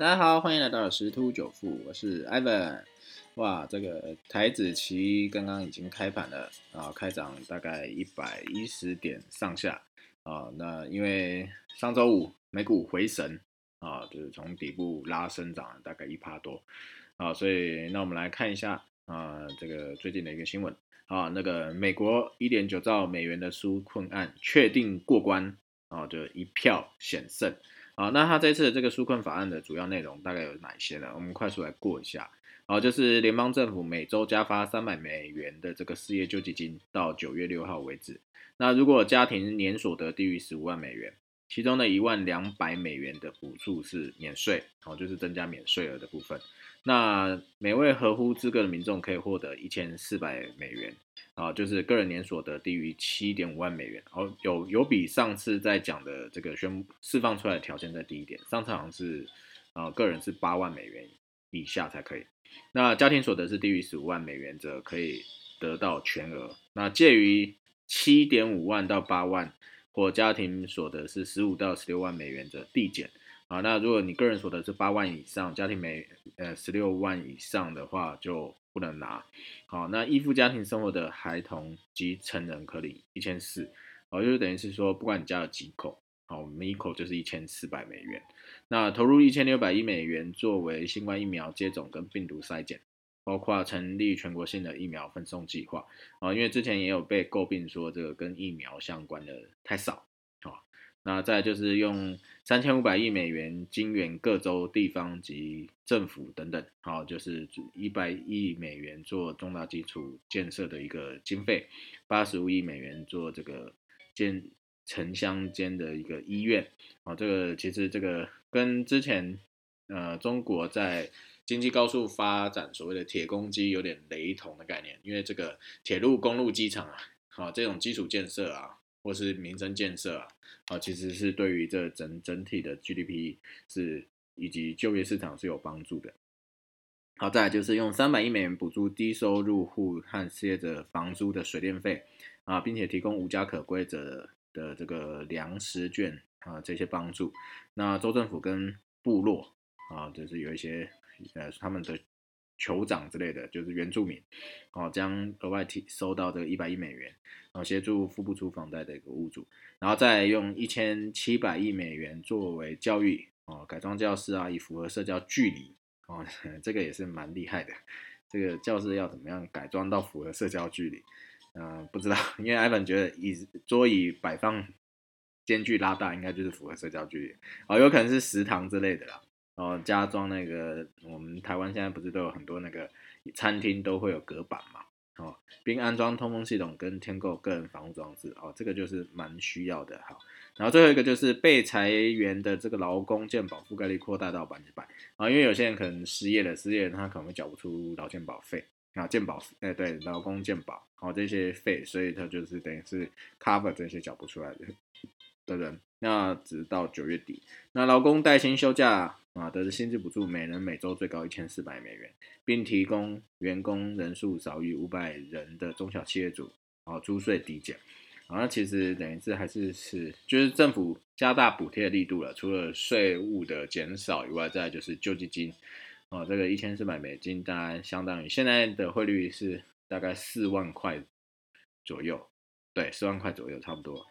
大家好，欢迎来到十突九富，我是 Ivan。哇，这个台子期刚刚已经开盘了啊，开涨大概一百一十点上下啊。那因为上周五美股回神啊，就是从底部拉升涨了大概一趴多啊，所以那我们来看一下啊，这个最近的一个新闻啊，那个美国一点九兆美元的纾困案确定过关啊，就一票险胜啊。那他这次的这个纾困法案的主要内容大概有哪些呢？我们快速来过一下。好，就是联邦政府每周加发三百美元的这个失业救济金，到九月六号为止。那如果家庭年所得低于十五万美元，其中的一万两百美元的补助是免税，好，就是增加免税额的部分。那每位合乎资格的民众可以获得一千四百美元，啊，就是个人年所得低于七点五万美元。哦，有有比上次在讲的这个宣释放出来的条件再低一点，上次好像是，啊，个人是八万美元以下才可以。那家庭所得是低于十五万美元则可以得到全额。那介于七点五万到八万，或家庭所得是十五到十六万美元则递减。啊，那如果你个人所得是八万以上，家庭每呃十六万以上的话就不能拿。好，那依附家庭生活的孩童及成人可领一千四。哦，就是等于是说，不管你家有几口。好，每一口就是一千四百美元。那投入一千六百亿美元作为新冠疫苗接种跟病毒筛检，包括成立全国性的疫苗分送计划啊。因为之前也有被诟病说这个跟疫苗相关的太少。那再就是用三千五百亿美元金援各州地方及政府等等，好，就是一百亿美元做重大基础建设的一个经费，八十五亿美元做这个建。城乡间的一个医院啊，这个其实这个跟之前呃中国在经济高速发展所谓的铁公鸡有点雷同的概念，因为这个铁路、公路、机场啊，好这种基础建设啊，或是民生建设啊，啊其实是对于这整整体的 GDP 是以及就业市场是有帮助的。好，再来就是用三百亿美元补助低收入户和失业者房租的水电费啊，并且提供无家可归者。的这个粮食券啊，这些帮助，那州政府跟部落啊，就是有一些呃他们的酋长之类的，就是原住民，哦，将额外提收到这个一百亿美元，然后协助付不出房贷的一个屋主，然后再用一千七百亿美元作为教育哦，改装教室啊，以符合社交距离哦，这个也是蛮厉害的，这个教室要怎么样改装到符合社交距离？嗯，不知道，因为 Ivan 觉得椅桌椅摆放间距拉大，应该就是符合社交距离哦，有可能是食堂之类的啦。哦，加装那个，我们台湾现在不是都有很多那个餐厅都会有隔板嘛？哦，并安装通风系统跟添购个人防护装置哦，这个就是蛮需要的哈。然后最后一个就是被裁员的这个劳工健保覆盖率扩大到百分之百啊，因为有些人可能失业了，失业他可能会缴不出劳健保费。啊，健保，哎，对，劳工健保，好这些费，所以他就是等于是 cover 这些缴不出来的的人。那直到九月底，那劳工带薪休假啊，得的薪资补助，每人每周最高一千四百美元，并提供员工人数少于五百人的中小企业主啊，租税抵减。啊，那其实等于是还是是，就是政府加大补贴力度了，除了税务的减少以外，再就是救济金。哦，这个一千四百美金，当然相当于现在的汇率是大概四万块左右，对，四万块左右差不多。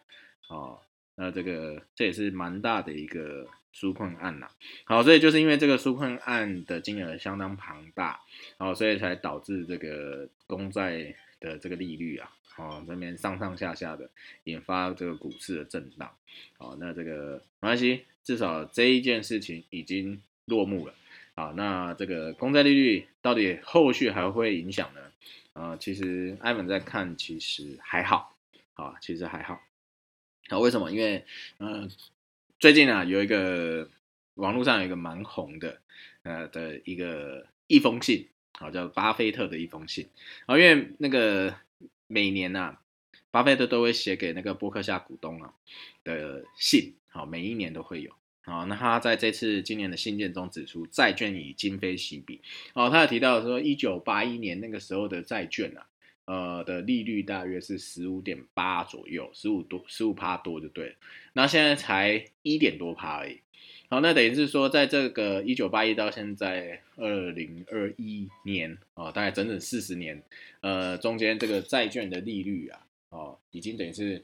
哦，那这个这也是蛮大的一个纾困案呐。好，所以就是因为这个纾困案的金额相当庞大，哦，所以才导致这个公债的这个利率啊，哦，这边上上下下的，引发这个股市的震荡。哦，那这个没关系，至少这一件事情已经落幕了。好，那这个公债利率到底后续还会影响呢？呃，其实艾文在看，其实还好，啊，其实还好。好，为什么？因为，嗯，最近啊，有一个网络上有一个蛮红的，呃的一个一封信，好，叫巴菲特的一封信。啊，因为那个每年呐，巴菲特都会写给那个伯克夏股东啊的信，好，每一年都会有。好，那他在这次今年的信件中指出，债券已今非昔比。哦，他有提到说，一九八一年那个时候的债券啊，呃的利率大约是十五点八左右，十五多，十五趴多就对了。那现在才一点多趴而已。好，那等于是说，在这个一九八一到现在二零二一年啊，大概整整四十年，呃，中间这个债券的利率啊，哦，已经等于是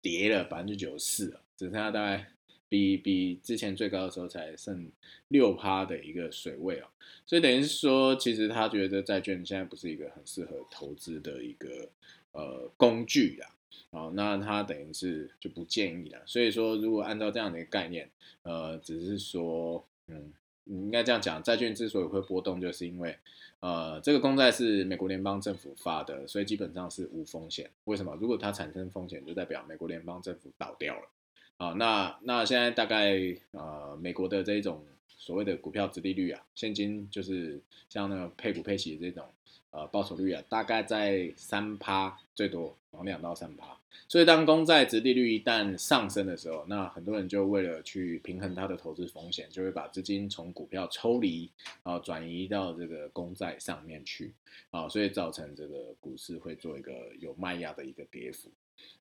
跌了百分之九十四了，只剩下大概比比之前最高的时候才剩六趴的一个水位哦，所以等于是说，其实他觉得债券现在不是一个很适合投资的一个呃工具啊。哦，那他等于是就不建议了。所以说，如果按照这样的一个概念，呃，只是说，嗯，你应该这样讲，债券之所以会波动，就是因为，呃，这个公债是美国联邦政府发的，所以基本上是无风险。为什么？如果它产生风险，就代表美国联邦政府倒掉了。啊，那那现在大概，呃，美国的这一种所谓的股票殖利率啊，现金就是像那个配股配息这种。呃，报酬率啊，大概在三趴最多，然后两到三趴。所以当公债值利率一旦上升的时候，那很多人就为了去平衡他的投资风险，就会把资金从股票抽离，啊，转移到这个公债上面去，啊，所以造成这个股市会做一个有卖压的一个跌幅，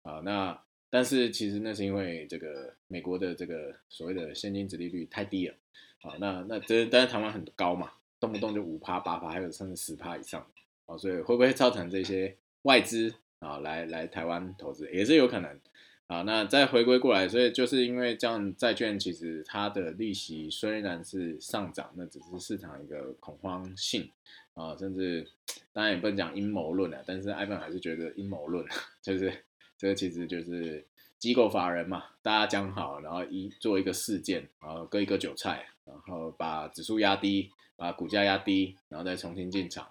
啊，那但是其实那是因为这个美国的这个所谓的现金值利率太低了，啊，那那这但是台湾很高嘛，动不动就五趴八趴，还有甚至十趴以上。哦，所以会不会造成这些外资啊来来台湾投资也是有可能啊？那再回归过来，所以就是因为这样，债券其实它的利息虽然是上涨，那只是市场一个恐慌性啊，甚至当然也不能讲阴谋论了，但是艾文还是觉得阴谋论，就是这个其实就是机构法人嘛，大家讲好，然后一做一个事件，然后割一个韭菜，然后把指数压低，把股价压低，然后再重新进场。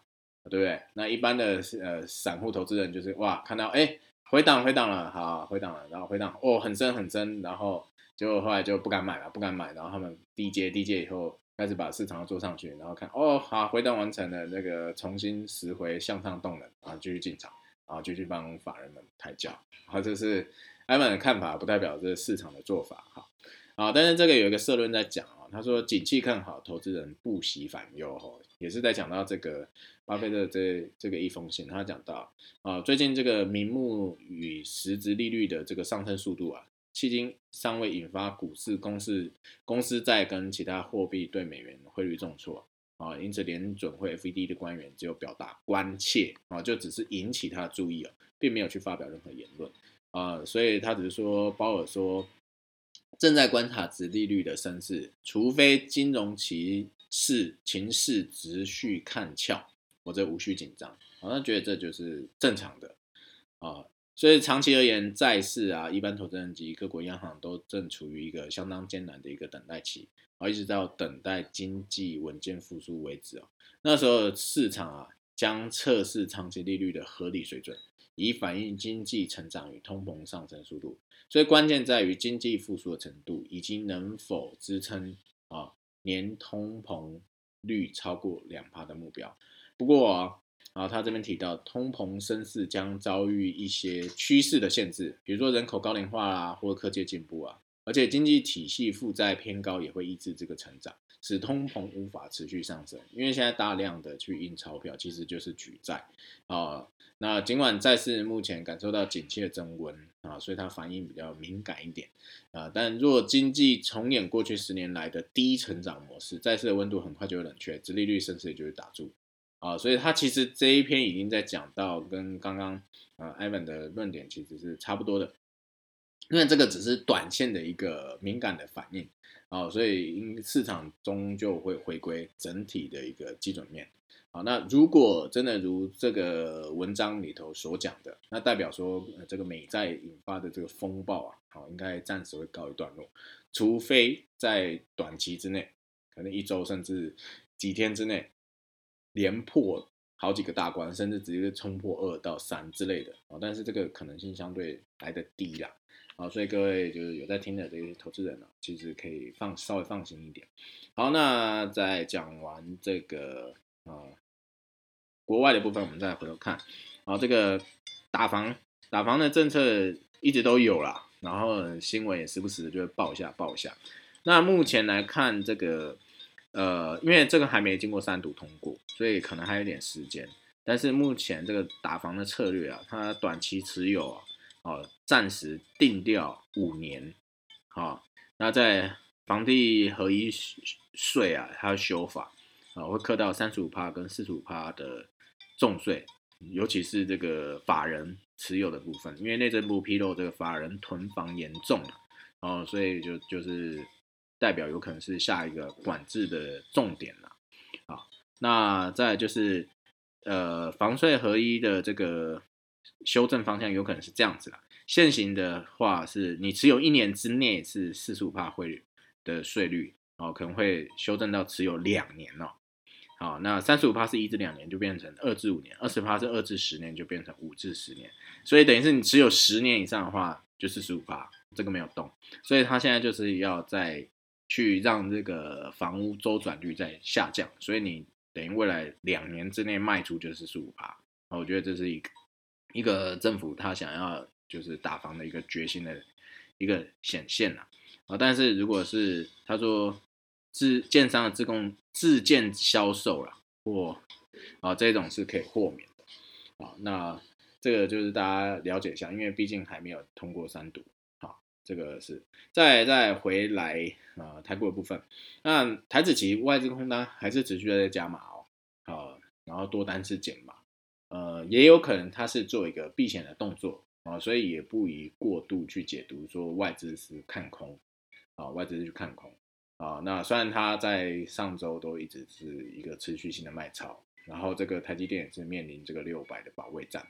对不对？那一般的呃散户投资人就是哇，看到哎回档回档了，好回档了，然后回档哦很深很深，然后结果后来就不敢买了，不敢买，然后他们低接低接以后开始把市场做上去，然后看哦好回档完成了，那个重新拾回向上动能啊，继续进场，然后就去帮法人们抬轿，好这是艾文的看法，不代表这市场的做法哈。啊，但是这个有一个社论在讲啊，他说景气看好，投资人不喜反忧吼，也是在讲到这个巴菲特这这个一封信，他讲到啊，最近这个名目与实质利率的这个上升速度啊，迄今尚未引发股市公司公司在跟其他货币对美元汇率重挫啊，因此联准会 FED 的官员只有表达关切啊，就只是引起他的注意啊，并没有去发表任何言论啊，所以他只是说鲍尔说。正在观察值利率的升势，除非金融歧视情势持续看俏，或者无需紧张。好像觉得这就是正常的啊。所以长期而言，债市啊，一般投资人及各国央行都正处于一个相当艰难的一个等待期，而，一直到等待经济稳健复苏为止哦。那时候市场啊，将测试长期利率的合理水准。以反映经济成长与通膨上升速度，所以关键在于经济复苏的程度以及能否支撑啊年通膨率超过两帕的目标。不过啊，然后他这边提到通膨升势将遭遇一些趋势的限制，比如说人口高龄化啊，或科技进步啊，而且经济体系负债偏高也会抑制这个成长，使通膨无法持续上升。因为现在大量的去印钞票，其实就是举债啊。那尽管债市目前感受到景气的增温啊，所以它反应比较敏感一点啊。但若经济重演过去十年来的低成长模式，债市的温度很快就会冷却，殖利率甚至也就会打住啊。所以它其实这一篇已经在讲到跟刚刚呃 Ivan 的论点其实是差不多的，因为这个只是短线的一个敏感的反应啊，所以因市场终究会回归整体的一个基准面。好，那如果真的如这个文章里头所讲的，那代表说这个美债引发的这个风暴啊，好，应该暂时会告一段落，除非在短期之内，可能一周甚至几天之内，连破好几个大关，甚至直接冲破二到三之类的啊，但是这个可能性相对来的低啦，好，所以各位就是有在听的这些投资人呢，其实可以放稍微放心一点。好，那在讲完这个啊。国外的部分，我们再回头看，啊这个打房打房的政策一直都有啦，然后新闻也时不时就会报一下报一下。那目前来看，这个呃，因为这个还没经过三读通过，所以可能还有点时间。但是目前这个打房的策略啊，它短期持有啊，哦，暂时定调五年，好，那在房地合一税啊，它修法啊，会课到三十五趴跟四十五趴的重税，尤其是这个法人持有的部分，因为内政部披露这个法人囤房严重，哦，所以就就是代表有可能是下一个管制的重点了，啊，那再就是呃房税合一的这个修正方向有可能是这样子了。现行的话是你持有一年之内是四十五帕汇率的税率哦，可能会修正到持有两年哦。好，那三十五帕是一至两年就变成二至五年，二十帕是二至十年就变成五至十年，所以等于是你持有十年以上的话就四十五帕，这个没有动，所以他现在就是要再去让这个房屋周转率在下降，所以你等于未来两年之内卖出就是十五趴，我觉得这是一个一个政府他想要。就是打房的一个决心的一个显现了啊！但是如果是他说自建商的自供自建销售了或啊这种是可以豁免的啊，那这个就是大家了解一下，因为毕竟还没有通过三读，这个是。再再回来啊台股的部分，那台子期外资空单还是持续在加码哦，啊，然后多单是减码，呃，也有可能它是做一个避险的动作。啊，所以也不宜过度去解读说外资是看空，啊，外资是去看空，啊，那虽然它在上周都一直是一个持续性的卖超，然后这个台积电也是面临这个六百的保卫战，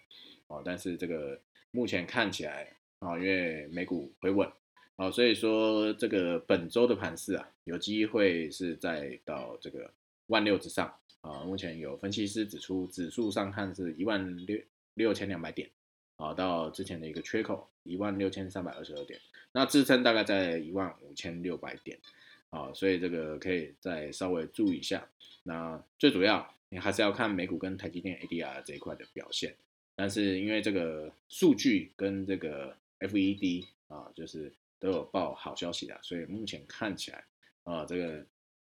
啊，但是这个目前看起来，啊，因为美股回稳，啊，所以说这个本周的盘势啊，有机会是在到这个万六之上，啊，目前有分析师指出，指数上看是一万六六千两百点。啊，到之前的一个缺口一万六千三百二十二点，那支撑大概在一万五千六百点，啊，所以这个可以再稍微注意一下。那最主要你还是要看美股跟台积电 ADR 这一块的表现，但是因为这个数据跟这个 FED 啊，就是都有报好消息的，所以目前看起来啊，这个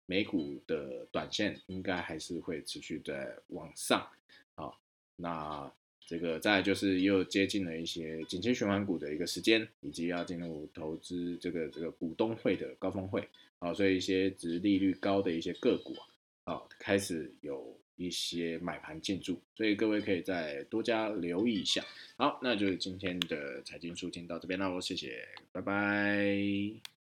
美股的短线应该还是会持续在往上，啊，那。这个再就是又接近了一些景气循环股的一个时间，以及要进入投资这个这个股东会的高峰会啊，所以一些值利率高的一些个股啊，啊开始有一些买盘进驻，所以各位可以再多加留意一下。好，那就是今天的财经书听到这边喽，谢谢，拜拜。